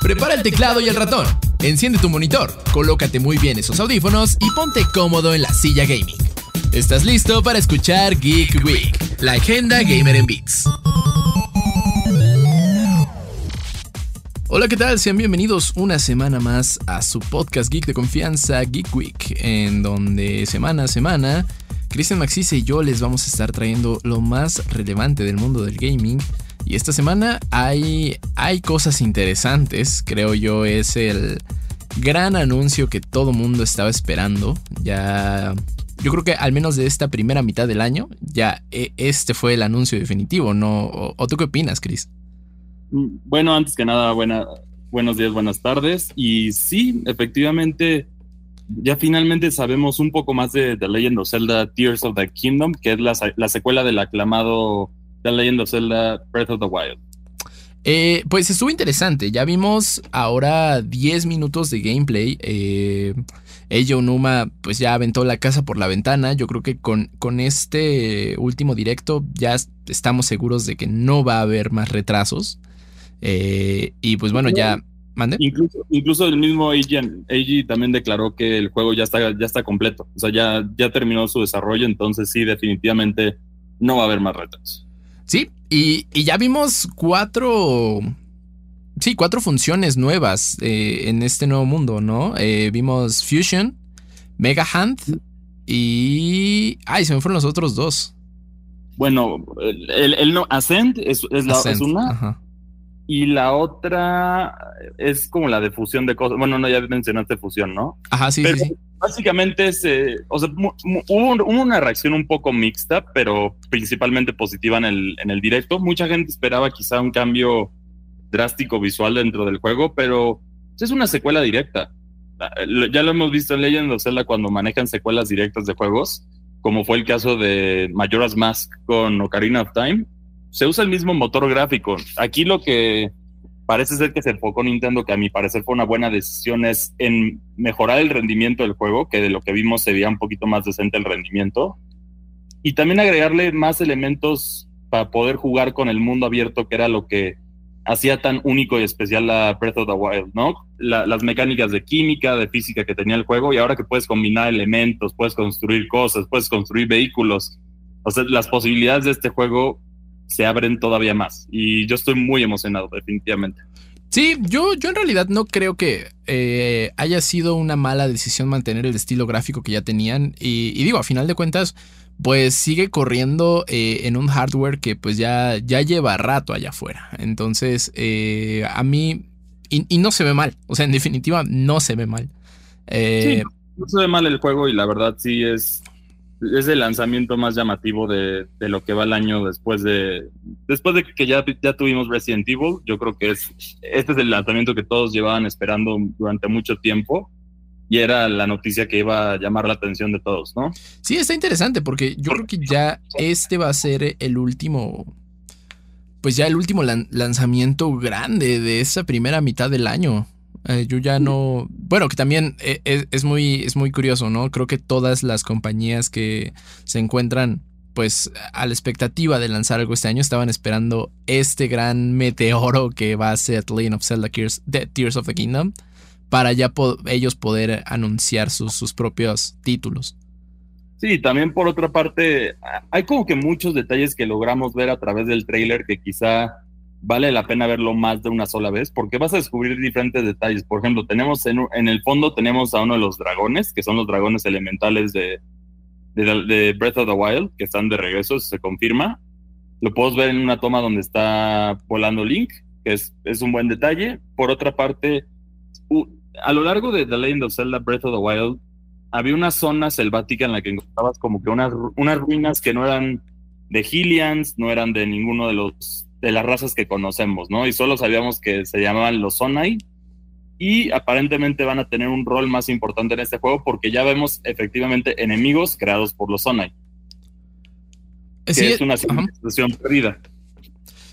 Prepara el teclado y el ratón. Enciende tu monitor, colócate muy bien esos audífonos y ponte cómodo en la silla gaming. ¿Estás listo para escuchar Geek Week, la agenda gamer en Beats? Hola, ¿qué tal? Sean bienvenidos una semana más a su podcast geek de confianza, Geek Week, en donde semana a semana Cristian Maxise y yo les vamos a estar trayendo lo más relevante del mundo del gaming. Y esta semana hay, hay cosas interesantes, creo yo, es el gran anuncio que todo mundo estaba esperando. Ya, yo creo que al menos de esta primera mitad del año, ya e, este fue el anuncio definitivo, ¿no? ¿O, tú qué opinas, Chris? Mm, bueno, antes que nada, buena, buenos días, buenas tardes. Y sí, efectivamente, ya finalmente sabemos un poco más de The Legend of Zelda Tears of the Kingdom, que es la, secuela del aclamado The Legend of Zelda Breath of the Wild. Eh, pues estuvo interesante. Ya vimos ahora 10 minutos de gameplay. Eh, ella Onuma pues ya aventó la casa por la ventana. Yo creo que con, con este último directo ya estamos seguros de que no va a haber más retrasos. Eh, y pues bueno, ya Incluso, incluso el mismo Eiji, también declaró que el juego ya está, ya está completo. O sea, ya, ya terminó su desarrollo, entonces sí, definitivamente no va a haber más retos. Sí, y, ya vimos cuatro. Sí, cuatro funciones nuevas eh, en este nuevo mundo, ¿no? Eh, vimos Fusion, Mega Hand y. Ay, se me fueron los otros dos. Bueno, el, no, Ascent es, es, una. Ajá. Y la otra es como la de fusión de cosas. Bueno, no, ya mencionaste fusión, ¿no? Ajá, sí, sí, sí. Básicamente es, eh, o sea, hubo, una reacción un poco mixta, pero principalmente positiva en el, en el directo. Mucha gente esperaba quizá un cambio drástico visual dentro del juego, pero es una secuela directa. Ya lo hemos visto en Legend of Zelda cuando manejan secuelas directas de juegos, como fue el caso de Majora's Mask con Ocarina of Time se usa el mismo motor gráfico. Aquí lo que parece ser que se enfocó Nintendo, que a mi parecer fue una buena decisión, es en mejorar el rendimiento del juego, que de lo que vimos se veía un poquito más decente el rendimiento, y también agregarle más elementos para poder jugar con el mundo abierto, que era lo que hacía tan único y especial la Breath of the Wild, ¿no? las mecánicas de química, de física que tenía el juego, y ahora que puedes combinar elementos, puedes construir cosas, puedes construir vehículos. O sea, las posibilidades de este juego se abren todavía más. Y yo estoy muy emocionado, definitivamente. Sí, yo, yo en realidad no creo que eh, haya sido una mala decisión mantener el estilo gráfico que ya tenían. Y, digo, a final de cuentas, pues sigue corriendo eh, en un hardware que pues ya, ya lleva rato allá afuera. Entonces, eh, a mí, y, no se ve mal, o sea, en definitiva, no se ve mal. sí, no se ve mal el juego y la verdad sí es es el lanzamiento más llamativo de, lo que va el año después de después de que ya, ya tuvimos Resident Evil. Yo creo que es este es el lanzamiento que todos llevaban esperando durante mucho tiempo y era la noticia que iba a llamar la atención de todos, ¿no? Sí, está interesante porque yo creo que ya este va a ser el último pues ya el último lanzamiento grande de esa primera mitad del año. Eh, yo ya no. Bueno, que también eh, es, muy, es muy curioso, ¿no? Creo que todas las compañías que se encuentran, pues, a la expectativa de lanzar algo este año estaban esperando este gran meteoro que va a ser Legend of Zelda Tears, of the Kingdom para ya ellos poder anunciar sus, sus propios títulos. Sí, también por otra parte, hay como que muchos detalles que logramos ver a través del trailer que quizá vale la pena verlo más de una sola vez porque vas a descubrir diferentes detalles. Por ejemplo, tenemos en, el fondo tenemos a uno de los dragones, que son los dragones elementales de, de, Breath of the Wild, que están de regreso, se confirma. Lo puedes ver en una toma donde está volando Link, que es, es un buen detalle. Por otra parte, a lo largo de The Legend of Zelda Breath of the Wild, había una zona selvática en la que encontrabas como que unas, unas ruinas que no eran de Hylians, no eran de ninguno de los de las razas que conocemos, ¿no? Y solo sabíamos que se llamaban los Sonai y aparentemente van a tener un rol más importante en este juego porque ya vemos efectivamente enemigos creados por los Sonai. Que es una situación perdida.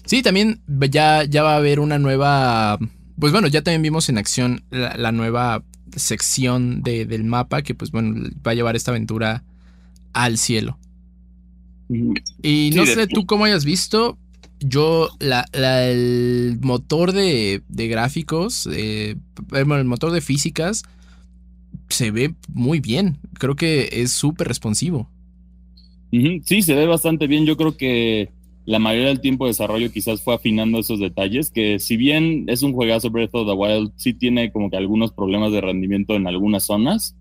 Sí, también ya, ya va a haber una nueva. Pues bueno, ya también vimos en acción la, nueva sección del mapa que, pues bueno, va a llevar esta aventura al cielo. Y no sé tú cómo hayas visto, yo, la, el motor de, gráficos, eh, el motor de físicas, se ve muy bien. Creo que es súper responsivo. Sí, se ve bastante bien. Yo creo que la mayoría del tiempo de desarrollo quizás fue afinando esos detalles, que si bien es un juegazo Breath of the Wild, sí tiene como que algunos problemas de rendimiento en algunas zonas.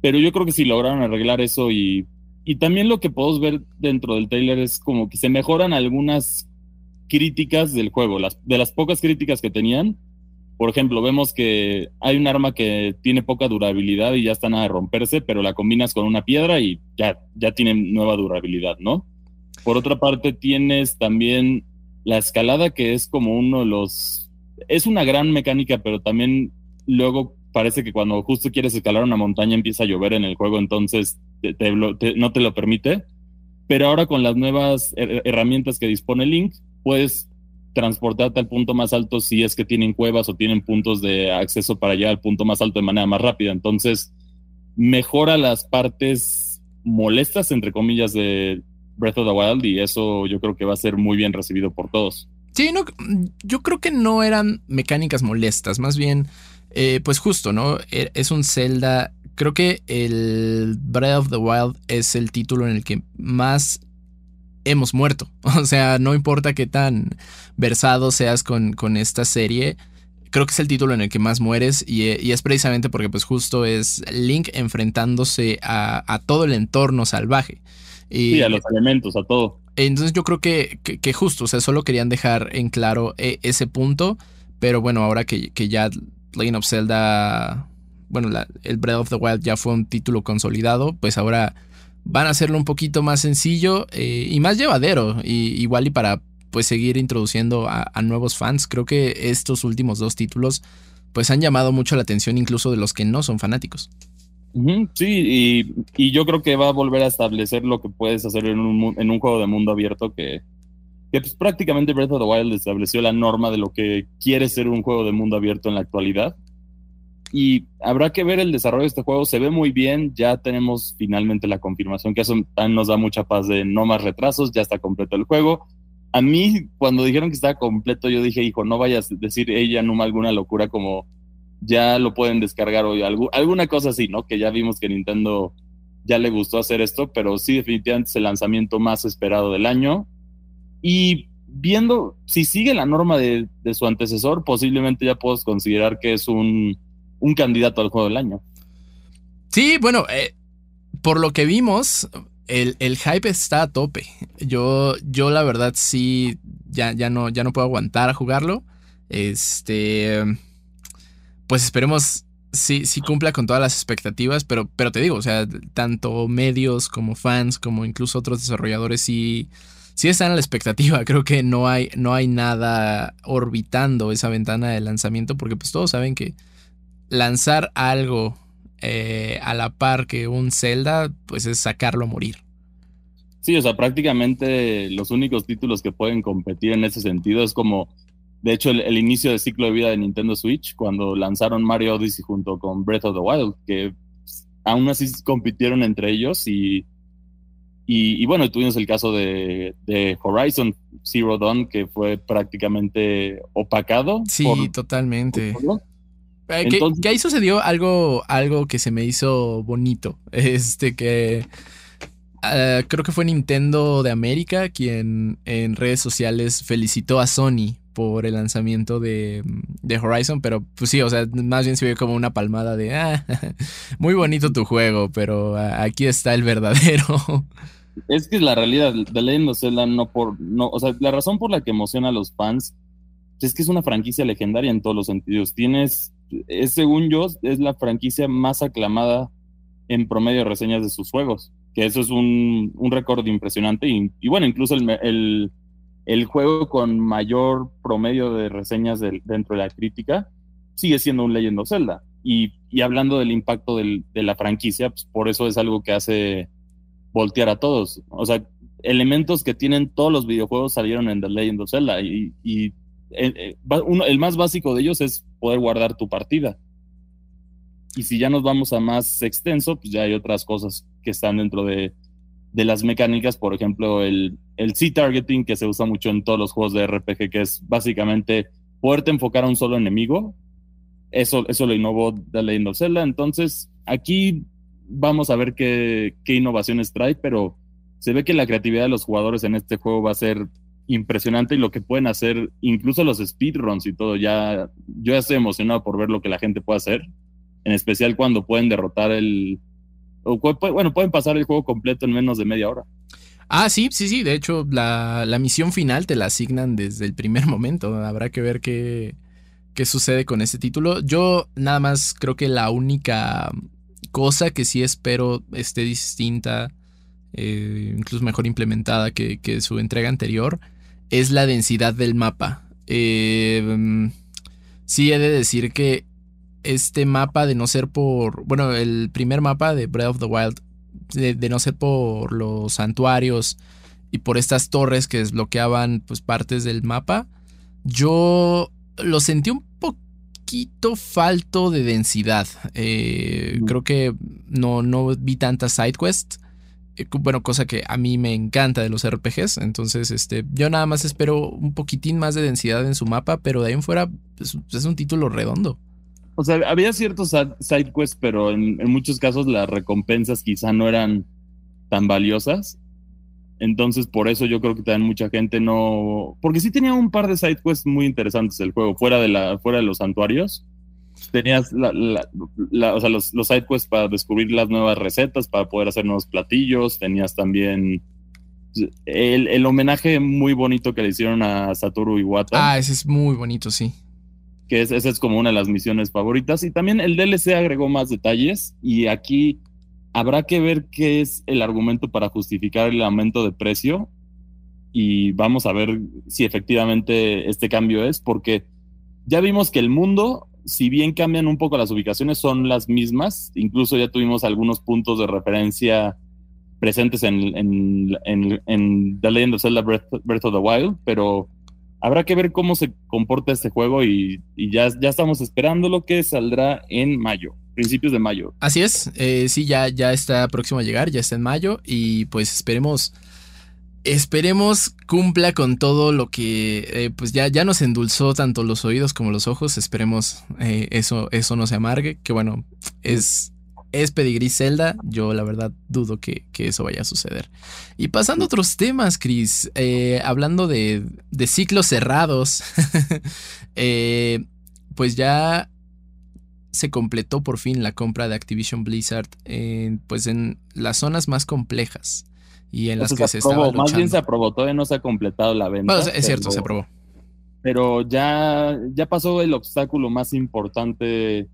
Pero yo creo que si lograron arreglar eso y, y también lo que podemos ver dentro del trailer es como que se mejoran algunas críticas del juego, las, de las pocas críticas que tenían, por ejemplo, vemos que hay un arma que tiene poca durabilidad y ya está nada de romperse, pero la combinas con una piedra y ya, ya tiene nueva durabilidad, ¿no? Por otra parte, tienes también la escalada, que es como uno de los... Es una gran mecánica, pero también luego parece que cuando justo quieres escalar una montaña empieza a llover en el juego, entonces no te lo permite. Pero ahora con las nuevas herramientas que dispone Link, puedes transportarte al punto más alto si es que tienen cuevas o tienen puntos de acceso para llegar al punto más alto de manera más rápida. Entonces, mejora las partes molestas, entre comillas, de Breath of the Wild y eso yo creo que va a ser muy bien recibido por todos. Sí, no, yo creo que no eran mecánicas molestas, más bien, eh, pues justo, ¿no? E, es un Zelda. Creo que el Breath of the Wild es el título en el que más hemos muerto. O sea, no importa qué tan versado seas con, con esta serie, creo que es el título en el que más mueres y, es precisamente porque pues justo es Link enfrentándose a, todo el entorno salvaje. Y, sí, a los elementos, a todo. Entonces yo creo que, que, justo, o sea, solo querían dejar en claro e, ese punto, pero bueno, ahora que, que ya Legend of Zelda, bueno, el Breath of the Wild ya fue un título consolidado, pues ahora van a hacerlo un poquito más sencillo eh, y más llevadero. Y, igual y para pues seguir introduciendo a, nuevos fans. Creo que estos últimos dos títulos pues han llamado mucho la atención incluso de los que no son fanáticos. Sí, y, yo creo que va a volver a establecer lo que puedes hacer en un, en un juego de mundo abierto que, que pues, prácticamente Breath of the Wild estableció la norma de lo que quiere ser un juego de mundo abierto en la actualidad y habrá que ver el desarrollo de este juego. Se ve muy bien, ya tenemos finalmente la confirmación que eso nos da mucha paz de no más retrasos, ya está completo el juego. A mí, cuando dijeron que estaba completo, yo dije, hijo, no vayas a decir ella no alguna locura como ya lo pueden descargar hoy, alguna cosa así, ¿no? Que ya vimos que Nintendo ya le gustó hacer esto, pero sí, definitivamente es el lanzamiento más esperado del año. Y viendo, si sigue la norma de, de su antecesor, posiblemente ya puedes considerar que es un un candidato al juego del año. Sí, bueno, eh, por lo que vimos, el, hype está a tope. Yo, yo la verdad sí, ya, ya, no, ya no puedo aguantar a jugarlo. Este, pues esperemos si sí, cumpla con todas las expectativas, pero, pero te digo, o sea, tanto medios como fans, como incluso otros desarrolladores sí, sí están a la expectativa. Creo que no hay, no hay nada orbitando esa ventana de lanzamiento, porque pues todos saben que lanzar algo eh, a la par que un Zelda, pues es sacarlo a morir. Sí, o sea, prácticamente los únicos títulos que pueden competir en ese sentido es como, de hecho, el, inicio del ciclo de vida de Nintendo Switch, cuando lanzaron Mario Odyssey junto con Breath of the Wild, que aún así compitieron entre ellos y, y, bueno, tuvimos el caso de, Horizon Zero Dawn, que fue prácticamente opacado. Sí, totalmente. Eh, que, ahí sucedió algo, algo que se me hizo bonito. Este que ah, creo que fue Nintendo de América quien en redes sociales felicitó a Sony por el lanzamiento de, Horizon, pero pues sí, o sea, más bien se vio como una palmada de, ah, muy bonito tu juego, pero aquí está el verdadero. Es que la realidad de Legend of Zelda no por, no, o sea, la razón por la que emociona a los fans es que es una franquicia legendaria en todos los sentidos. Tienes es según yo, es la franquicia más aclamada en promedio de reseñas de sus juegos, que eso es un, un récord impresionante y, bueno, incluso el, el, juego con mayor promedio de reseñas dentro de la crítica sigue siendo un Legend of Zelda. Y, hablando del impacto de la franquicia, pues por eso es algo que hace voltear a todos. O sea, elementos que tienen todos los videojuegos salieron en The Legend of Zelda y, y eh, el más básico de ellos es poder guardar tu partida. Y si ya nos vamos a más extenso, pues ya hay otras cosas que están dentro de, de las mecánicas, por ejemplo, el, el C-targeting que se usa mucho en todos los juegos de RPG, que es básicamente poderte enfocar a un solo enemigo. Eso, eso lo innovó The Legend of. Entonces, aquí vamos a ver qué, qué innovaciones trae, pero se ve que la creatividad de los jugadores en este juego va a ser impresionante y lo que pueden hacer, incluso los speedruns y todo. Ya, yo ya estoy emocionado por ver lo que la gente puede hacer, en especial cuando pueden derrotar el. O, bueno, pueden pasar el juego completo en menos de media hora. Ah, sí, sí, sí. De hecho, la, la misión final te la asignan desde el primer momento. Habrá que ver qué, qué sucede con este título. Yo nada más creo que la única cosa que sí espero esté distinta eh, incluso mejor implementada que, su entrega anterior, es la densidad del mapa. Eh, sí he de decir que este mapa, de no ser por, bueno, el primer mapa de Breath of the Wild, de, no ser por los santuarios y por estas torres que desbloqueaban pues partes del mapa, yo lo sentí un poquito falto de densidad. Eh, creo que no, no vi tantas side quests. Eh, bueno, cosa que a mí me encanta de los RPGs. Entonces, este, yo nada más espero un poquitín más de densidad en su mapa, pero de ahí en fuera pues, es, un título redondo. O sea, había ciertos side quests, pero en, muchos casos las recompensas quizá no eran tan valiosas. Entonces, por eso yo creo que también mucha gente no. Porque sí tenía un par de side quests muy interesantes el juego, fuera de, la, fuera de los santuarios tenías la, o sea, los, los side quests para descubrir las nuevas recetas, para poder hacer nuevos platillos, tenías también el, el, homenaje muy bonito que le hicieron a Satoru Iwata. Ah, ese es muy bonito, sí. Que es, esa es como una de las misiones favoritas. Y también el DLC agregó más detalles y aquí habrá que ver qué es el argumento para justificar el aumento de precio y vamos a ver si efectivamente este cambio es, porque ya vimos que el mundo si bien cambian un poco las ubicaciones, son las mismas. Incluso ya tuvimos algunos puntos de referencia presentes en, en, The Legend of Zelda Breath, of the Wild, pero habrá que ver cómo se comporta este juego y, ya, estamos esperando lo que saldrá en mayo, principios de mayo. Así es, eh, sí, ya, ya está próximo a llegar, ya está en mayo y pues esperemos Esperemos cumpla con todo lo que eh, pues ya, ya nos endulzó tanto los oídos como los ojos. Esperemos eh, eso, eso no se amargue. Que bueno, es, es pedigrí Zelda. Yo la verdad dudo que, eso vaya a suceder. Y pasando a otros temas, Chris. Eh, hablando de, de, ciclos cerrados. pues ya se completó por fin la compra de Activision Blizzard pues en las zonas más complejas y en las que se, estaba Más bien se aprobó, todavía no se ha completado la venta. es cierto, se aprobó. Pero ya, ya pasó el obstáculo más importante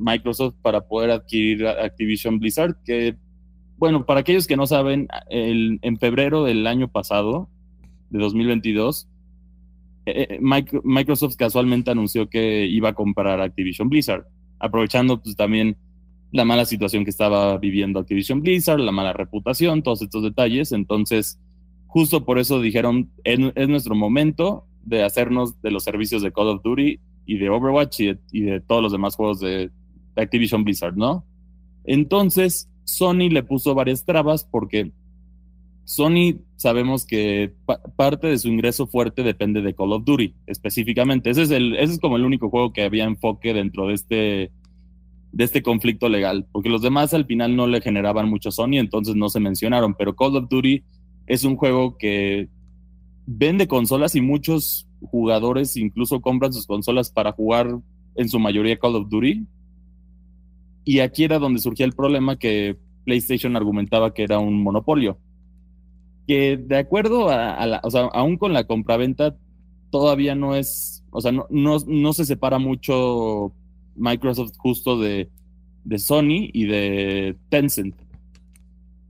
Microsoft para poder adquirir Activision Blizzard, que, bueno, para aquellos que no saben, en febrero del año pasado, de 2022, eh, eh, Microsoft casualmente anunció que iba a comprar Activision Blizzard, aprovechando pues también la mala situación que estaba viviendo Activision Blizzard, la mala reputación, todos estos detalles. Entonces, justo por eso dijeron, es, nuestro momento de hacernos de los servicios de Call of Duty y de Overwatch y de, todos los demás juegos de, Activision Blizzard, ¿no? Entonces, Sony le puso varias trabas porque Sony sabemos que parte de su ingreso fuerte depende de Call of Duty, específicamente. Ese es, el, ese es como el único juego que había enfoque dentro de este de este conflicto legal, porque los demás al final no le generaban mucho Sony, entonces no se mencionaron, pero Call of Duty es un juego que vende consolas y muchos jugadores incluso compran sus consolas para jugar en su mayoría Call of Duty. Y aquí era donde surgía el problema que PlayStation argumentaba que era un monopolio. Que de acuerdo a, la, o sea, aún con la compraventa, todavía no es, o sea, no, no, no se separa mucho Microsoft justo de, Sony y de Tencent.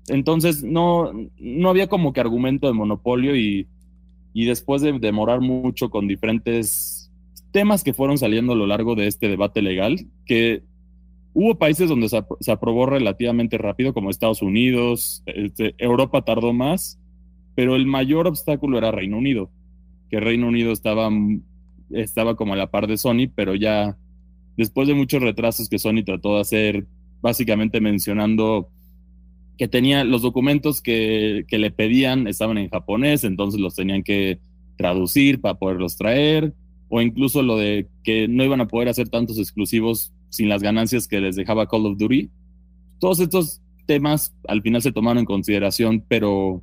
Entonces no, no había como que argumento de monopolio y, después de demorar mucho con diferentes temas que fueron saliendo a lo largo de este debate legal, que hubo países donde se, aprobó relativamente rápido, como Estados Unidos, este, Europa tardó más, pero el mayor obstáculo era Reino Unido, que Reino Unido estaba, estaba como a la par de Sony, pero ya después de muchos retrasos que Sony trató de hacer, básicamente mencionando que tenía los documentos que, que le pedían estaban en japonés, entonces los tenían que traducir para poderlos traer, o incluso lo de que no iban a poder hacer tantos exclusivos sin las ganancias que les dejaba Call of Duty. Todos estos temas al final se tomaron en consideración, pero,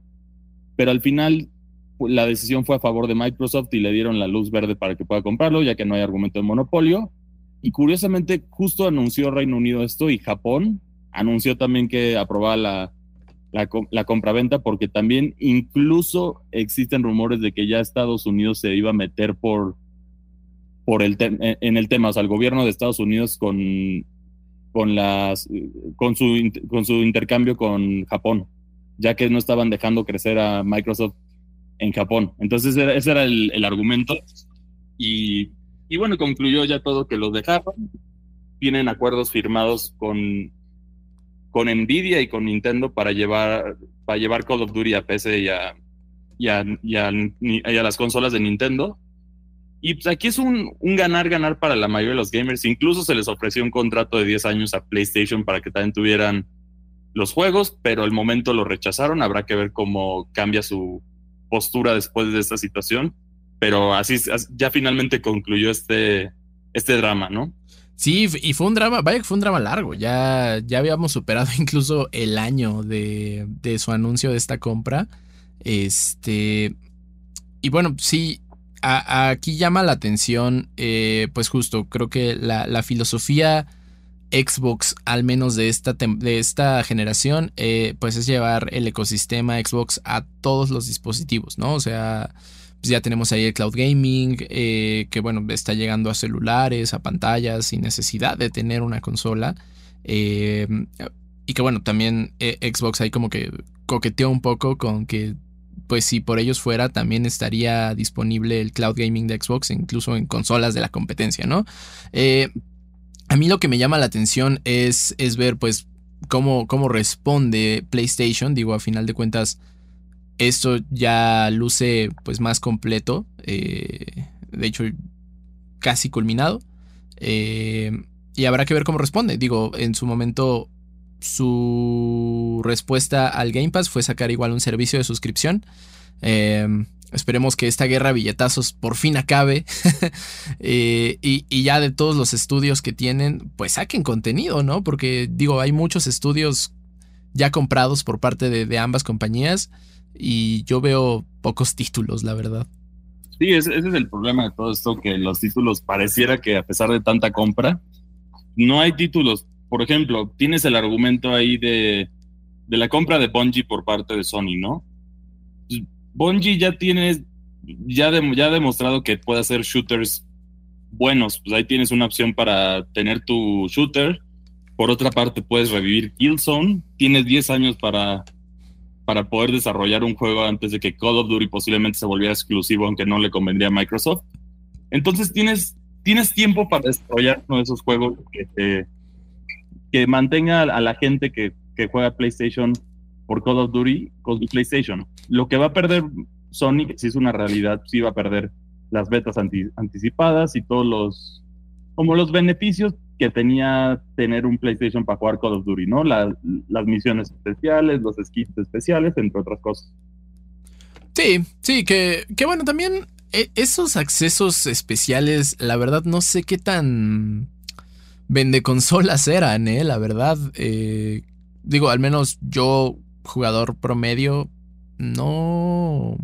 pero al final pues, la decisión fue a favor de Microsoft y le dieron la luz verde para que pueda comprarlo, ya que no hay argumento de monopolio. Y curiosamente, justo anunció Reino Unido esto y Japón anunció también que aprobaba la, la, la compraventa porque también incluso existen rumores de que ya Estados Unidos se iba a meter por, por el en el tema, o sea, el gobierno de Estados Unidos con, con, las, con, su, con su intercambio con Japón, ya que no estaban dejando crecer a Microsoft en Japón. Entonces ese era el, el argumento y, y, bueno, concluyó ya todo que los dejaron. Tienen acuerdos firmados con con Nvidia y con Nintendo para llevar, para llevar Call of Duty a PC y a, y a, las consolas de Nintendo. Y pues aquí es un ganar-ganar para la mayoría de los gamers. Incluso se les ofreció un contrato de 10 años a PlayStation para que también tuvieran los juegos, pero el momento lo rechazaron. Habrá que ver cómo cambia su postura después de esta situación. Pero así ya finalmente concluyó este, este drama, ¿no? Sí, y fue un drama, vaya que fue un drama largo. Ya, ya habíamos superado incluso el año de, de su anuncio de esta compra. Este. Y bueno, sí, aquí llama la atención, eh, pues justo, creo que la, filosofía Xbox, al menos de esta, de esta generación, eh, pues es llevar el ecosistema Xbox a todos los dispositivos, ¿no? O sea, pues ya tenemos ahí el cloud gaming, eh, que bueno, está llegando a celulares, a pantallas, sin necesidad de tener una consola. Y que bueno, también Xbox ahí como que coqueteó un poco con que, pues si por ellos fuera, también estaría disponible el cloud gaming de Xbox, incluso en consolas de la competencia, ¿no? a mí lo que me llama la atención es, es ver pues cómo, cómo responde PlayStation, digo, a final de cuentas esto ya luce pues más completo. Eh, de hecho, casi culminado. Eh, y habrá que ver cómo responde. Digo, en su momento su respuesta al Game Pass fue sacar igual un servicio de suscripción. Eh, esperemos que esta guerra billetazos por fin acabe. y, y, ya de todos los estudios que tienen, pues saquen contenido, ¿no? Porque digo, hay muchos estudios ya comprados por parte de ambas compañías y yo veo pocos títulos, la verdad. Sí, ese, es el problema de todo esto, que los títulos pareciera que a pesar de tanta compra, no hay títulos. Por ejemplo, tienes el argumento ahí de, de la compra de Bungie por parte de Sony, ¿no? Pues, Bungie ya tiene, ya, ya ha demostrado que puede hacer shooters buenos. Pues ahí tienes una opción para tener tu shooter. Por otra parte, puedes revivir Killzone. Tienes 10 años para para poder desarrollar un juego antes de que Call of Duty posiblemente se volviera exclusivo, aunque no le convendría a Microsoft. Entonces tienes, tienes tiempo para desarrollar uno de esos juegos que, que mantenga a la gente que, que, juega PlayStation por Call of Duty con PlayStation. Lo que va a perder Sony, si es una realidad, sí va a perder las betas anticipadas y todos los, como los beneficios que tenía tener un PlayStation para jugar Call of Duty, ¿no? las misiones especiales, los skins especiales, entre otras cosas. Sí, sí, que, que bueno, también eh, esos accesos especiales, la verdad no sé qué tan vende consolas eran, ¿eh? La verdad, eh, digo, al menos yo, jugador promedio, no...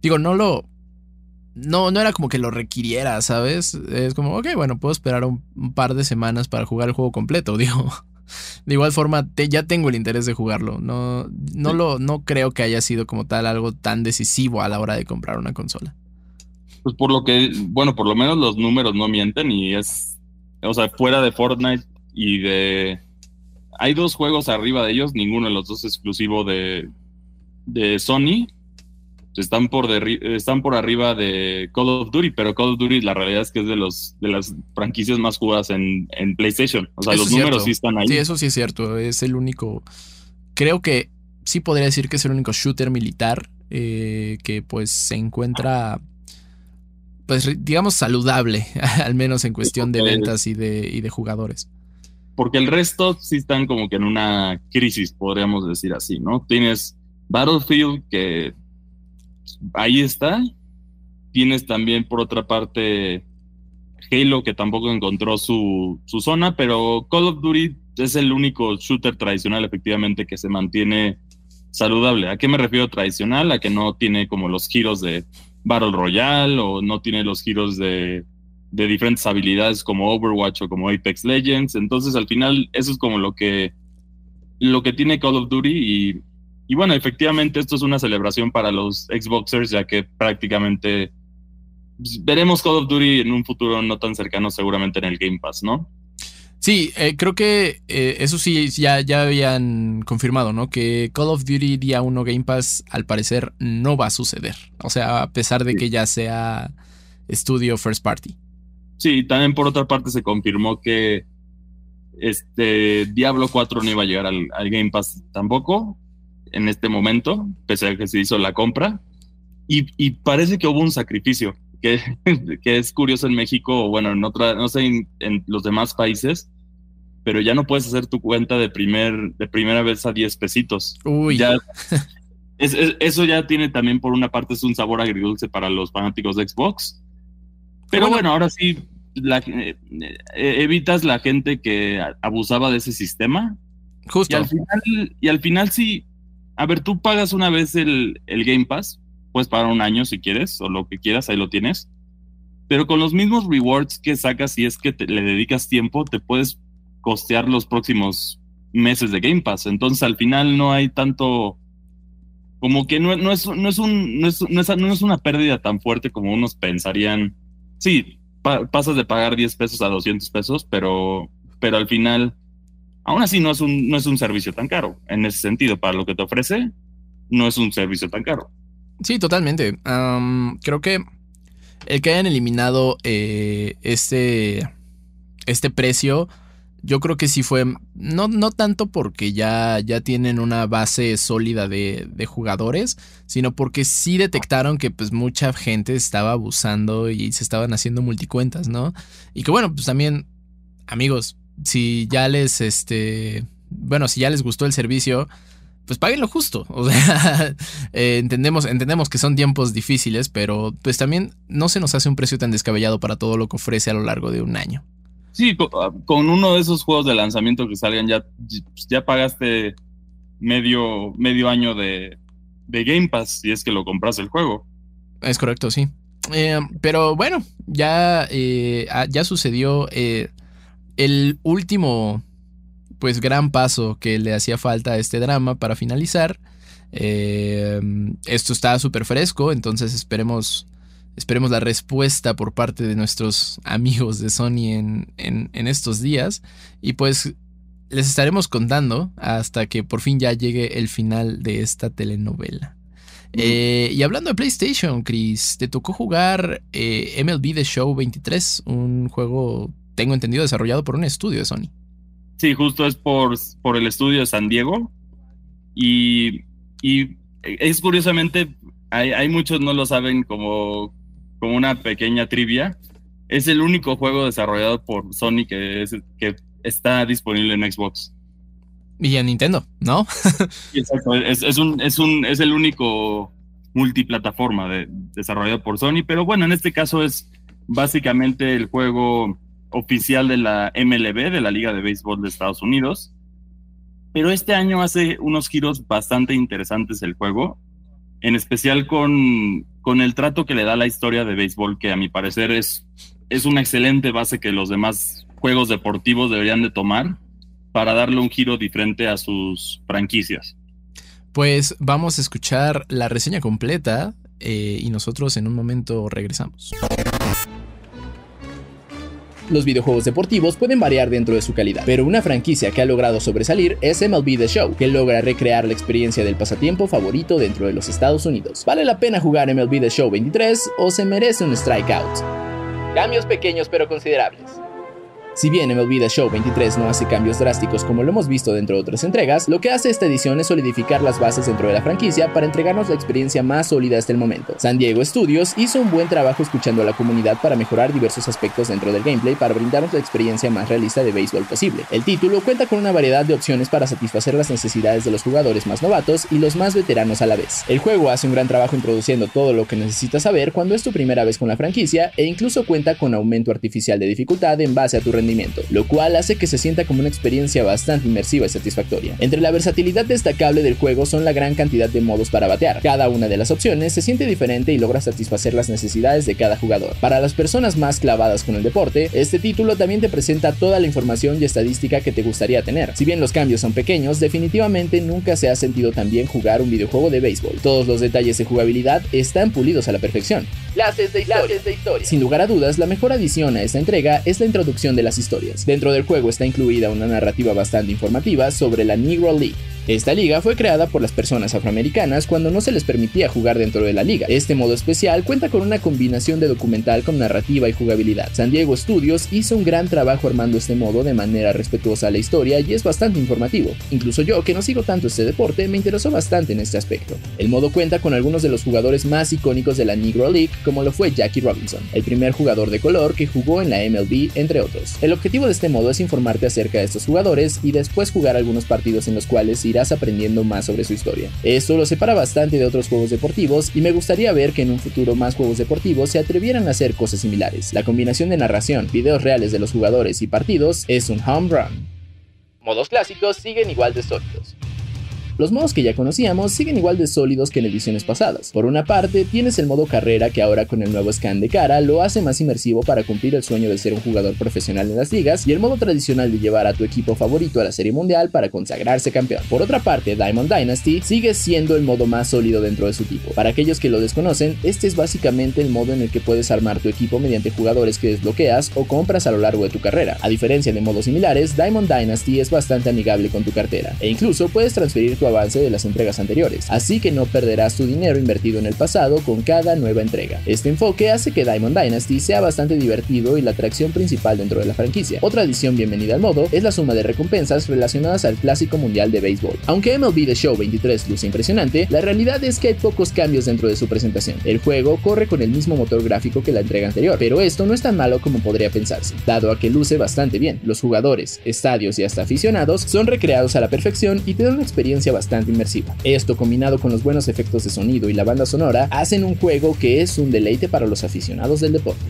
Digo, no lo no, no era como que lo requiriera, ¿sabes? Es como, ok, bueno, puedo esperar un, par de semanas para jugar el juego completo, digo. De igual forma, ya tengo el interés de jugarlo. No, no, lo, no creo que haya sido como tal algo tan decisivo a la hora de comprar una consola. Pues por lo que, bueno, por lo menos los números no mienten y es, o sea, fuera de Fortnite y de... Hay dos juegos arriba de ellos, ninguno de los dos exclusivo de, de Sony están por, están por arriba de Call of Duty, pero Call of Duty la realidad es que es de los de las franquicias más jugadas en, PlayStation. O sea, los números sí están ahí. Sí, eso sí es cierto. Es el único. Creo que sí podría decir que es el único shooter militar eh, que pues se encuentra. Pues digamos saludable, al menos en cuestión de ventas y de, y de jugadores. porque el resto sí están como que en una crisis, podríamos decir así, ¿no? Tienes Battlefield que ahí está, tienes también por otra parte Halo que tampoco encontró su, su zona, pero Call of Duty es el único shooter tradicional efectivamente que se mantiene saludable. ¿A qué me refiero tradicional? A que no tiene como los giros de Battle Royale o no tiene los giros de de diferentes habilidades como Overwatch o como Apex Legends. Entonces, al final, eso es como lo que, lo que tiene Call of Duty. Y, bueno, efectivamente, esto es una celebración para los Xboxers, ya que prácticamente pues, veremos Call of Duty en un futuro no tan cercano, seguramente en el Game Pass, ¿no? Sí, eh, creo que eh, eso sí ya, ya habían confirmado, ¿no? Que Call of Duty día 1 Game Pass al parecer no va a suceder. O sea, a pesar de que ya sea estudio first party. Sí, también por otra parte se confirmó que este Diablo 4 no iba a llegar al, Game Pass tampoco en este momento, pese a que se hizo la compra. Y, parece que hubo un sacrificio, que, que, es curioso en México, o bueno, en otra, no sé, en, los demás países, pero ya no puedes hacer tu cuenta de, primer, de primera vez a 10 pesitos. Uy. Ya, eso ya tiene también, por una parte, es un sabor agridulce para los fanáticos de Xbox. Pero bueno ahora sí, la, eh, eh, evitas la gente que abusaba de ese sistema. Justo. Y al final, y al final sí, a ver, tú pagas una vez el, Game Pass, puedes pagar un año si quieres, o lo que quieras, ahí lo tienes. Pero con los mismos rewards que sacas, si es que le dedicas tiempo, te puedes costear los próximos meses de Game Pass. Entonces al final no hay tanto como que no, no, es, no, es, un, no, es, no, es, no es una pérdida tan fuerte como unos pensarían. Sí, pasas de pagar 10 pesos a 200 pesos, pero, pero al final, aún así no es, un, no es un servicio tan caro. En ese sentido, para lo que te ofrece, no es un servicio tan caro. Sí, totalmente. creo que el que hayan eliminado eh, este, este precio yo creo que sí fue, no, no tanto porque ya, ya tienen una base sólida de, de, jugadores, sino porque sí detectaron que pues mucha gente estaba abusando y se estaban haciendo multicuentas, ¿no? Y que bueno, pues también, amigos, si ya les, este, bueno, si ya les gustó el servicio, pues lo justo. O sea, eh, entendemos, entendemos que son tiempos difíciles, pero pues también no se nos hace un precio tan descabellado para todo lo que ofrece a lo largo de un año. Sí, ah, con, uno de esos juegos de lanzamiento que salgan ya, pues, ya pagaste medio, medio año de, Game Pass si es que lo compras el juego. Es correcto, sí. Eh, pero bueno, ya, eh, ah, ya sucedió eh, el último, pues gran paso que le hacía falta a este drama para finalizar. esto está súper fresco, entonces esperemos Esperemos la respuesta por parte de nuestros amigos de Sony en, en, estos días. Y pues les estaremos contando hasta que por fin ya llegue el final de esta telenovela. Eh, y hablando de PlayStation, Chris, te tocó jugar eh, MLB The Show 23, un juego, tengo entendido, desarrollado por un estudio de Sony. Sí, justo es por, por el estudio de San Diego. Y, y es curiosamente, hay, hay, muchos no lo saben como como una pequeña trivia, es el único juego desarrollado por Sony que, es, que está disponible en Xbox. Y en Nintendo, ¿no? Exacto, es, es, un, es, un, es el único multiplataforma de, desarrollado por Sony, pero bueno, en este caso es básicamente el juego oficial de la MLB, de la Liga de Béisbol de Estados Unidos. Pero este año hace unos giros bastante interesantes el juego en especial con, con el trato que le da la historia de béisbol, que a mi parecer es, es una excelente base que los demás juegos deportivos deberían de tomar para darle un giro diferente a sus franquicias. Pues vamos a escuchar la reseña completa eh, y nosotros en un momento regresamos. Los videojuegos deportivos pueden variar dentro de su calidad, pero una franquicia que ha logrado sobresalir es MLB The Show, que logra recrear la experiencia del pasatiempo favorito dentro de los Estados Unidos. ¿Vale la pena jugar MLB The Show 23 o se merece un strikeout? Cambios pequeños pero considerables. Si bien MLB The Show 23 no hace cambios drásticos como lo hemos visto dentro de otras entregas, lo que hace esta edición es solidificar las bases dentro de la franquicia para entregarnos la experiencia más sólida hasta el momento. San Diego Studios hizo un buen trabajo escuchando a la comunidad para mejorar diversos aspectos dentro del gameplay para brindarnos la experiencia más realista de béisbol posible. El título cuenta con una variedad de opciones para satisfacer las necesidades de los jugadores más novatos y los más veteranos a la vez. El juego hace un gran trabajo introduciendo todo lo que necesitas saber cuando es tu primera vez con la franquicia e incluso cuenta con aumento artificial de dificultad en base a tu rendimiento, lo cual hace que se sienta como una experiencia bastante inmersiva y satisfactoria. Entre la versatilidad destacable del juego son la gran cantidad de modos para batear. Cada una de las opciones se siente diferente y logra satisfacer las necesidades de cada jugador. Para las personas más clavadas con el deporte, este título también te presenta toda la información y estadística que te gustaría tener. Si bien los cambios son pequeños, definitivamente nunca se ha sentido tan bien jugar un videojuego de béisbol. Todos los detalles de jugabilidad están pulidos a la perfección. Clases de, historia. Sin lugar a dudas, la mejor adición a esta entrega es la introducción de historias. Dentro del juego está incluida una narrativa bastante informativa sobre la Negro League, esta liga fue creada por las personas afroamericanas cuando no se les permitía jugar dentro de la liga. Este modo especial cuenta con una combinación de documental con narrativa y jugabilidad. San Diego Studios hizo un gran trabajo armando este modo de manera respetuosa a la historia y es bastante informativo. Incluso yo, que no sigo tanto este deporte, me interesó bastante en este aspecto. El modo cuenta con algunos de los jugadores más icónicos de la Negro League, como lo fue Jackie Robinson, el primer jugador de color que jugó en la MLB, entre otros. El objetivo de este modo es informarte acerca de estos jugadores y después jugar algunos partidos en los cuales irás aprendiendo más sobre su historia. Esto lo separa bastante de otros juegos deportivos y me gustaría ver que en un futuro más juegos deportivos se atrevieran a hacer cosas similares. La combinación de narración, videos reales de los jugadores y partidos es un home run. Modos clásicos siguen igual de sólidos. Los modos que ya conocíamos siguen igual de sólidos que en ediciones pasadas. Por una parte, tienes el modo carrera que ahora con el nuevo scan de cara lo hace más inmersivo para cumplir el sueño de ser un jugador profesional en las ligas y el modo tradicional de llevar a tu equipo favorito a la serie mundial para consagrarse campeón. Por otra parte, Diamond Dynasty sigue siendo el modo más sólido dentro de su tipo. Para aquellos que lo desconocen, este es básicamente el modo en el que puedes armar tu equipo mediante jugadores que desbloqueas o compras a lo largo de tu carrera. A diferencia de modos similares, Diamond Dynasty es bastante amigable con tu cartera e incluso puedes transferir tu avance de las entregas anteriores, así que no perderás tu dinero invertido en el pasado con cada nueva entrega. Este enfoque hace que Diamond Dynasty sea bastante divertido y la atracción principal dentro de la franquicia. Otra adición bienvenida al modo es la suma de recompensas relacionadas al Clásico Mundial de Béisbol. Aunque MLB The Show 23 luce impresionante, la realidad es que hay pocos cambios dentro de su presentación. El juego corre con el mismo motor gráfico que la entrega anterior, pero esto no es tan malo como podría pensarse, dado a que luce bastante bien. Los jugadores, estadios y hasta aficionados son recreados a la perfección y te dan una experiencia bastante inmersiva. Esto combinado con los buenos efectos de sonido y la banda sonora hacen un juego que es un deleite para los aficionados del deporte.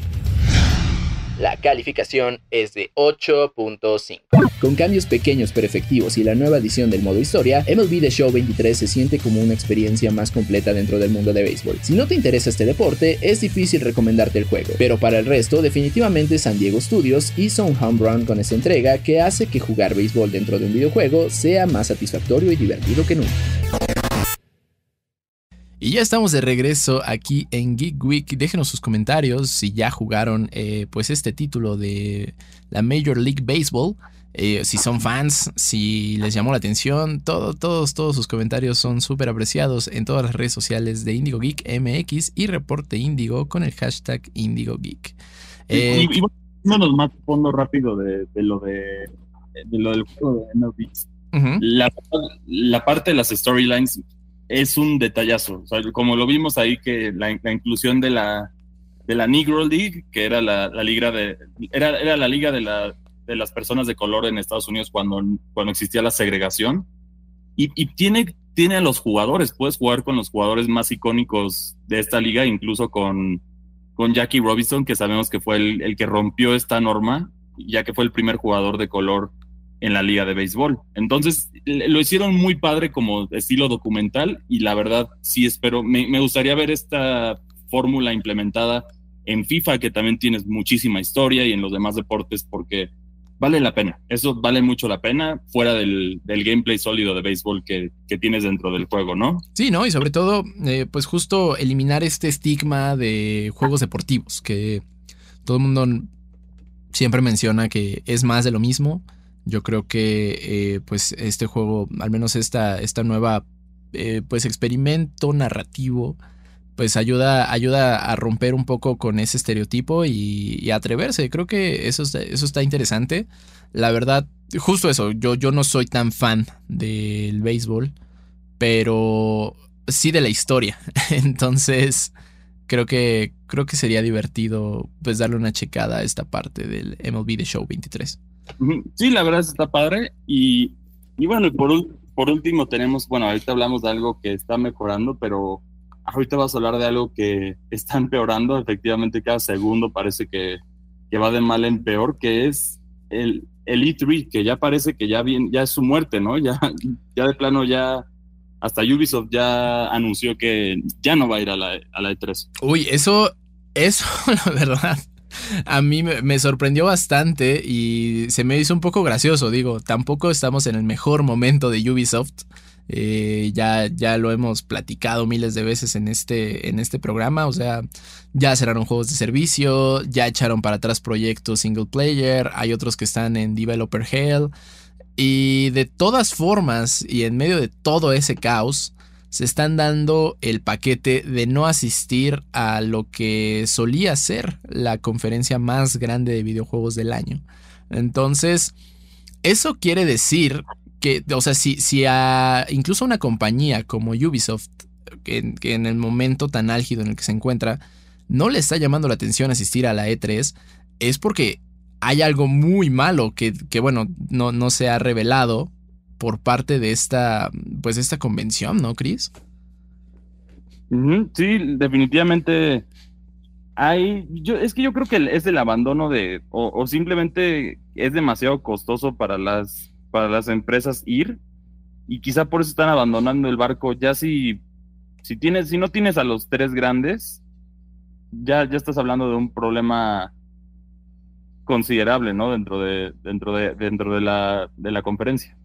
La calificación es de 8.5. Con cambios pequeños pero efectivos y la nueva edición del modo historia, MLB The Show 23 se siente como una experiencia más completa dentro del mundo de béisbol. Si no te interesa este deporte, es difícil recomendarte el juego, pero para el resto, definitivamente San Diego Studios hizo un home run con esta entrega que hace que jugar béisbol dentro de un videojuego sea más satisfactorio y divertido que nunca. Y ya estamos de regreso aquí en Geek Week. Déjenos sus comentarios si ya jugaron eh, pues este título de la Major League Baseball. Eh, si son fans, si les llamó la atención, todo, todos, todos sus comentarios son súper apreciados en todas las redes sociales de Indigo Geek MX y Reporte Indigo con el hashtag Indigo Geek. Eh, y, vámonos más fondo rápido de, lo de, lo del juego de MLB. la, la parte de las storylines es un detallazo. como lo vimos ahí, que la, inclusión de la, de la Negro League, que era la, liga de, era, era la liga de, la, de las personas de color en Estados Unidos cuando, cuando existía la segregación. Y, tiene, tiene a los jugadores, puedes jugar con los jugadores más icónicos de esta liga, incluso con, con Jackie Robinson, que sabemos que fue el que rompió esta norma, ya que fue el primer jugador de color en la liga de béisbol. Entonces, lo hicieron muy padre como estilo documental y la verdad sí espero, me, gustaría ver esta fórmula implementada en FIFA, que también tienes muchísima historia y en los demás deportes, porque vale la pena. Eso vale mucho la pena fuera del, gameplay sólido de béisbol que, tienes dentro del juego, ¿no? Sí, ¿no? Y sobre todo, eh, pues justo eliminar este estigma de juegos deportivos, que todo el mundo siempre menciona que es más de lo mismo. Yo creo que eh, pues este juego, al menos esta, esta nueva eh, pues experimento narrativo, pues ayuda, ayuda a romper un poco con ese estereotipo y, atreverse. Creo que eso está, eso está interesante. La verdad, justo eso, yo, yo no soy tan fan del béisbol, pero sí de la historia. Entonces, creo que, creo que sería divertido pues darle una checada a esta parte del MLB The Show 23. Sí, la verdad está padre. Y, y bueno, por, por último tenemos, bueno, ahorita hablamos de algo que está mejorando, pero ahorita vas a hablar de algo que está empeorando. Efectivamente, cada segundo parece que, que va de mal en peor, que es el, el E3, que ya parece que ya, bien, ya es su muerte, ¿no? Ya, ya de plano ya hasta Ubisoft ya anunció que ya no va a ir a la, a la E3. Uy, eso, eso, la verdad, a mí me, sorprendió bastante y se me hizo un poco gracioso. Digo, tampoco estamos en el mejor momento de Ubisoft. Eh, ya, ya lo hemos platicado miles de veces en este, en este programa. O sea, ya cerraron juegos de servicio, ya echaron para atrás proyectos single player, hay otros que están en Developer Hell. Y de todas formas, y en medio de todo ese caos, se están dando el paquete de no asistir a lo que solía ser la conferencia más grande de videojuegos del año. Entonces, eso quiere decir que, o sea, si, si a incluso una compañía como Ubisoft, que, que en el momento tan álgido en el que se encuentra, no le está llamando la atención asistir a la E3, es porque hay algo muy malo que, bueno, no, no, se ha revelado por parte de esta, pues, esta convención, ¿no, Chris? Sí, definitivamente hay, yo, es que yo creo que es el abandono de, o, simplemente es demasiado costoso para las, para las empresas ir y quizá por eso están abandonando el barco. Ya si, si tienes, si no tienes a los tres grandes, ya, ya estás hablando de un problema considerable, ¿no? Dentro de, dentro de, dentro de la, de la conferencia.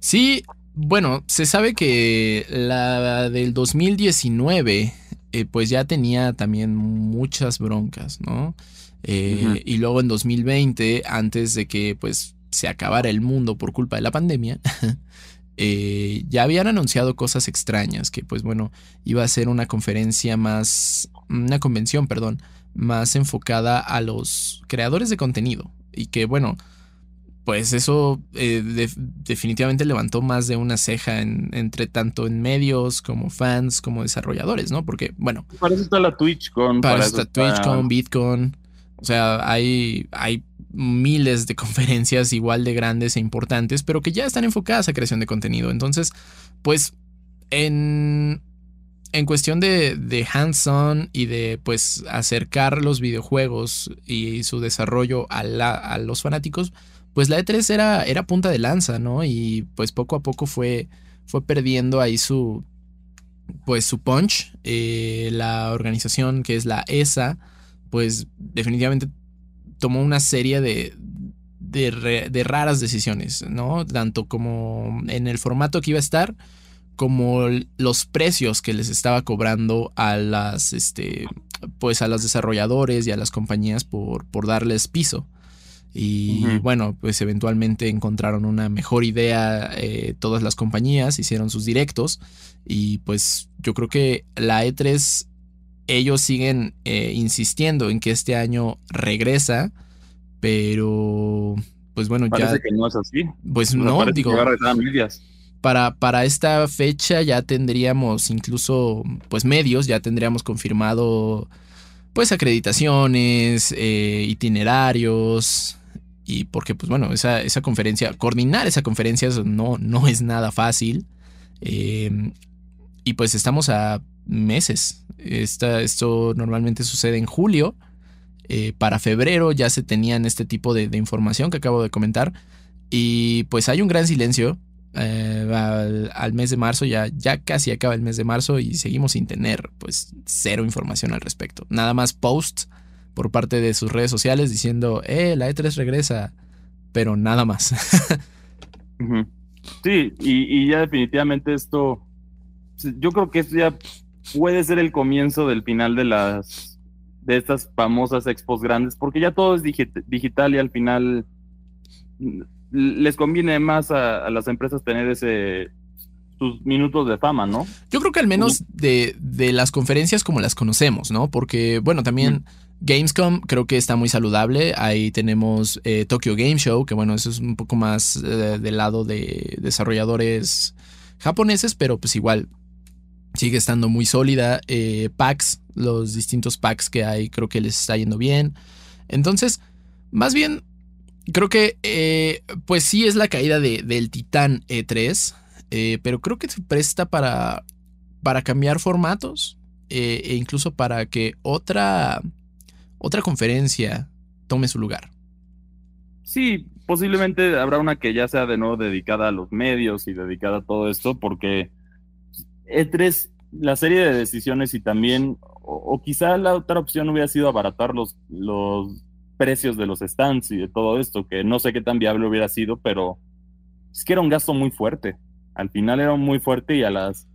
Sí, bueno, se sabe que la del 2019, eh, pues ya tenía también muchas broncas, ¿no? Eh, y luego en 2020, antes de que pues se acabara el mundo por culpa de la pandemia, eh, ya habían anunciado cosas extrañas, que pues bueno, iba a ser una conferencia más, una convención, perdón, más enfocada a los creadores de contenido. Y que bueno, pues eso eh, definitivamente levantó más de una ceja entre tanto en medios como fans como desarrolladores, ¿no? Porque, bueno. Para eso está la TwitchCon. Para, para eso está TwitchCon, Bitcoin. O sea, hay, hay miles de conferencias igual de grandes e importantes, pero que ya están enfocadas a creación de contenido. Entonces, pues, en en cuestión de, de hands-on y de pues acercar los videojuegos y su desarrollo a, a, los fanáticos, pues la E3 era, era punta de lanza, ¿no? Y pues poco a poco fue, fue perdiendo ahí su, pues su punch. Eh, la organización que es la ESA, pues definitivamente tomó una serie de, de, de raras decisiones, ¿no? Tanto como en el formato que iba a estar, como los precios que les estaba cobrando a las, este, pues a los desarrolladores y a las compañías por, por darles piso. Y bueno, pues eventualmente encontraron una mejor idea eh, todas las compañías, hicieron sus directos y pues yo creo que la E3, ellos siguen eh, insistiendo en que este año regresa, pero pues bueno, Parece que no es así. Pues no, digo para, esta fecha ya tendríamos incluso pues medios, ya tendríamos confirmado pues acreditaciones, eh, itinerarios y porque pues bueno, esa, esa, conferencia, coordinar esa conferencia no, no es nada fácil eh, y pues estamos a meses. esto normalmente sucede en julio. Eh, para febrero ya se tenían este tipo de, información que acabo de comentar. Y pues hay un gran silencio eh, al, mes de marzo, ya, ya casi acaba el mes de marzo y seguimos sin tener pues cero información al respecto. Nada más posts por parte de sus redes sociales diciendo, eh, la E3 regresa, pero nada más. sí, y, y, ya definitivamente esto, yo creo que esto ya puede ser el comienzo del final de las de estas famosas expos grandes, porque ya todo es digital y al final les conviene más a, las empresas tener ese sus minutos de fama, ¿no? Yo creo que al menos de, de las conferencias como las conocemos, ¿no? Porque, bueno, también Gamescom creo que está muy saludable. Ahí tenemos eh, Tokyo Game Show, que bueno, eso es un poco más eh, del lado de desarrolladores japoneses, pero pues igual sigue estando muy sólida. Eh, packs, los distintos packs que hay, creo que les está yendo bien. Entonces, más bien, creo que pues sí es la caída de, del Titán E3, pero creo que se presta para, para cambiar formatos e incluso para que otra otra conferencia tome su lugar. Sí, posiblemente habrá una que ya sea de nuevo dedicada a los medios y dedicada a todo esto, porque E3, la serie de decisiones y también, o, quizá la otra opción hubiera sido abaratar los, los precios de los stands y de todo esto, que no sé qué tan viable hubiera sido, pero es que era un gasto muy fuerte. Al final era muy fuerte y a las,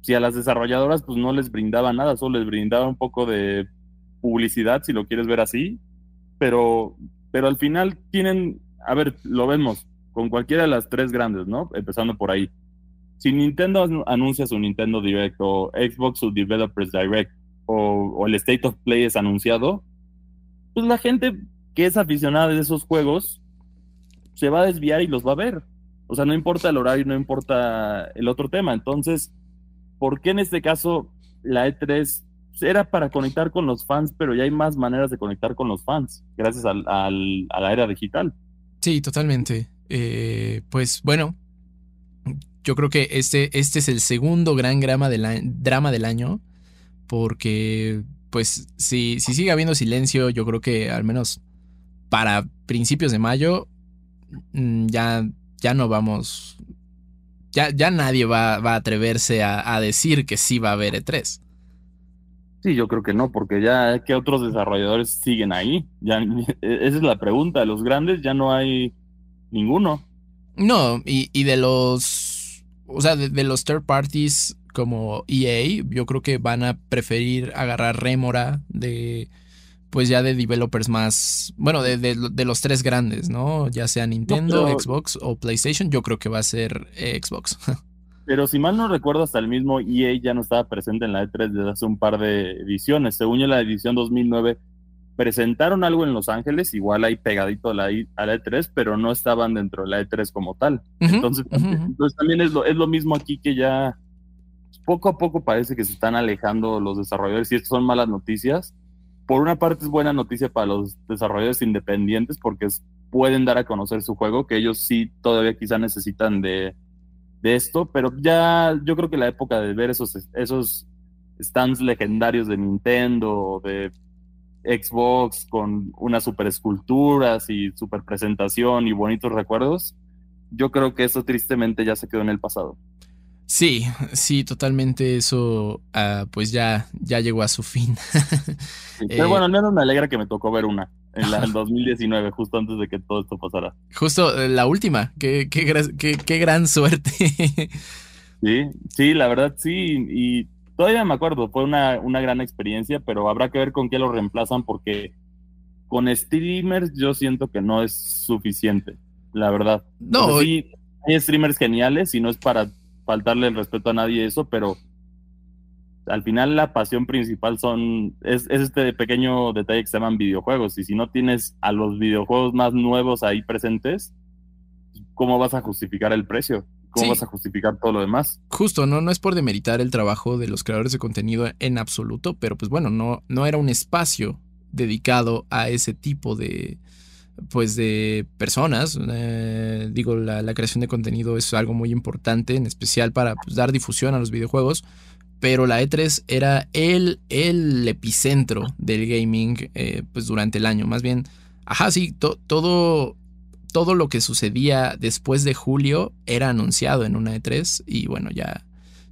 si a las desarrolladoras pues no les brindaba nada, solo les brindaba un poco de publicidad, si lo quieres ver así, pero, pero al final tienen, a ver, lo vemos con cualquiera de las tres grandes, ¿no? Empezando por ahí. Si Nintendo anuncia su Nintendo Direct o Xbox su Developers Direct o, el State of Play es anunciado, pues la gente que es aficionada de esos juegos se va a desviar y los va a ver. O sea, no importa el horario, no importa el otro tema. Entonces, ¿por qué en este caso la E3 era para conectar con los fans, pero ya hay más maneras de conectar con los fans, gracias al, a la era digital. Sí, totalmente. Eh, pues bueno, yo creo que este, este es el segundo gran drama del, drama del año, porque pues si, si sigue habiendo silencio, yo creo que al menos para principios de mayo mm, ya, ya no vamos, ya, ya nadie va, a atreverse a, a decir que sí va a haber E3. Sí, yo creo que no, porque ya que otros desarrolladores siguen ahí. Ya, esa es la pregunta. De los grandes ya no hay ninguno. No, y, de los. O sea, de, los third parties como EA, yo creo que van a preferir agarrar rémora de. Pues ya de developers más. Bueno, de, de, los tres grandes, ¿no? Ya sea Nintendo, Xbox o PlayStation, yo creo que va a ser Xbox. Pero si mal no recuerdo, hasta el mismo EA ya no estaba presente en la E3 desde hace un par de ediciones. Según yo, la edición 2009 presentaron algo en Los Ángeles, igual ahí pegadito a la, a la E3, pero no estaban dentro de la E3 como tal. entonces, entonces, también es lo, es lo mismo aquí que ya poco a poco parece que se están alejando los desarrolladores y estas son malas noticias. Por una parte es buena noticia para los desarrolladores independientes porque pueden dar a conocer su juego, que ellos sí todavía quizá necesitan de de esto, pero ya yo creo que la época de ver esos, esos stands legendarios de Nintendo, de Xbox, con unas super esculturas y super presentación y bonitos recuerdos, yo creo que eso tristemente ya se quedó en el pasado. Sí, sí, totalmente eso ah, pues ya, ya llegó a su fin. pero bueno, al menos me alegra que me tocó ver una en la, el 2019, justo antes de que todo esto pasara. Justo eh, la última, qué, qué, qué, gran suerte. sí, sí, la verdad sí, y todavía me acuerdo, fue una, una gran experiencia, pero habrá que ver con qué lo reemplazan porque con streamers yo siento que no es suficiente, la verdad. No, sí, hay streamers geniales y no es para faltarle el respeto a nadie eso, pero al final la pasión principal son es, este pequeño detalle que se llaman videojuegos y si no tienes a los videojuegos más nuevos ahí presentes, ¿cómo vas a justificar el precio? ¿Cómo vas a justificar todo lo demás? Justo, no, no es por demeritar el trabajo de los creadores de contenido en absoluto, pero pues bueno, no, no era un espacio dedicado a ese tipo de, pues de personas. Eh, digo, la, creación de contenido es algo muy importante, en especial para pues, dar difusión a los videojuegos. Pero la E3 era el, el epicentro del gaming eh, pues durante el año. Más bien, ajá, sí, todo, todo lo que sucedía después de julio era anunciado en una E3. Y bueno, ya,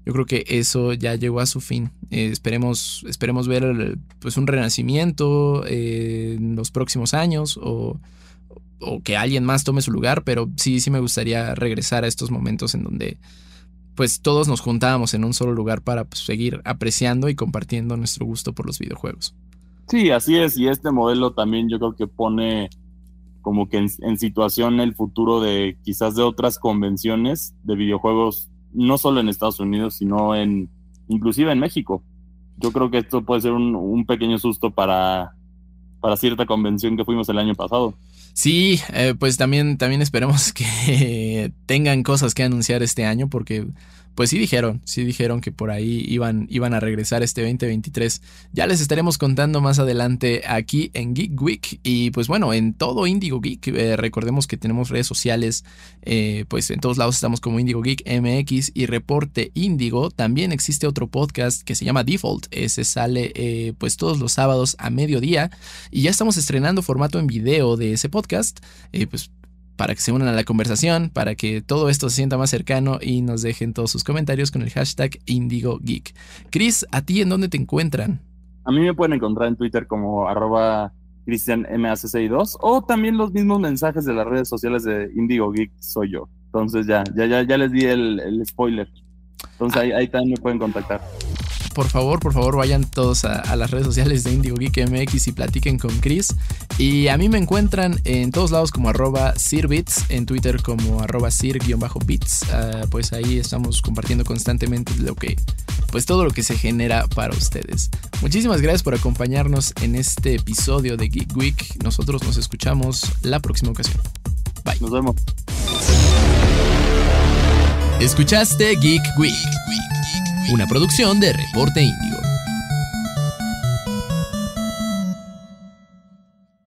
yo creo que eso ya llegó a su fin. Eh, esperemos, esperemos ver pues un renacimiento en los próximos años o o que alguien más tome su lugar, pero sí, sí me gustaría regresar a estos momentos en donde pues todos nos juntábamos en un solo lugar para pues, seguir apreciando y compartiendo nuestro gusto por los videojuegos. Sí, así es, y este modelo también yo creo que pone como que en, situación el futuro de quizás de otras convenciones de videojuegos no solo en Estados Unidos, sino en inclusive en México. Yo creo que esto puede ser un, un pequeño susto para, para cierta convención que fuimos el año pasado. Sí, eh, pues también, también esperemos que tengan cosas que anunciar este año porque pues sí dijeron, sí dijeron que por ahí iban, iban a regresar este 2023. Ya les estaremos contando más adelante aquí en Geek Week y pues bueno, en todo Indigo Geek, eh, recordemos que tenemos redes sociales, eh, pues en todos lados estamos como Indigo Geek MX y Reporte Indigo. También existe otro podcast que se llama Default, ese sale eh, pues todos los sábados a mediodía y ya estamos estrenando formato en video de ese podcast. pues para que se unan a la conversación, para que todo esto se sienta más cercano y nos dejen todos sus comentarios con el hashtag IndigoGeek. Chris, ¿a ti en dónde te encuentran? A mí me pueden encontrar en Twitter como arroba cristianmac62 o también los mismos mensajes de las redes sociales de Indigo Geek soy yo. Entonces ya, ya, ya, ya les di el, spoiler. Entonces ahí, ahí también me pueden contactar por favor, por favor, vayan todos a, las redes sociales de Indigo Geek MX y platiquen con Chris. Y a mí me encuentran en todos lados como arroba sirbits, en Twitter como arroba sir-bits. Ah, pues ahí estamos compartiendo constantemente lo que, pues todo lo que se genera para ustedes. Muchísimas gracias por acompañarnos en este episodio de Geek Week. Nosotros nos escuchamos la próxima ocasión. Bye. Nos vemos. Escuchaste Geek Week una producción de Reporte Indio.